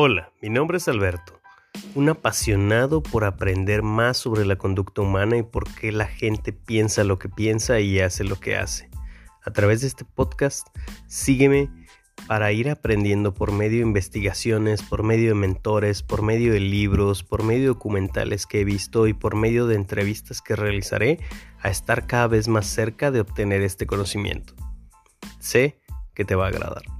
Hola, mi nombre es Alberto, un apasionado por aprender más sobre la conducta humana y por qué la gente piensa lo que piensa y hace lo que hace. A través de este podcast, sígueme para ir aprendiendo por medio de investigaciones, por medio de mentores, por medio de libros, por medio de documentales que he visto y por medio de entrevistas que realizaré a estar cada vez más cerca de obtener este conocimiento. Sé que te va a agradar.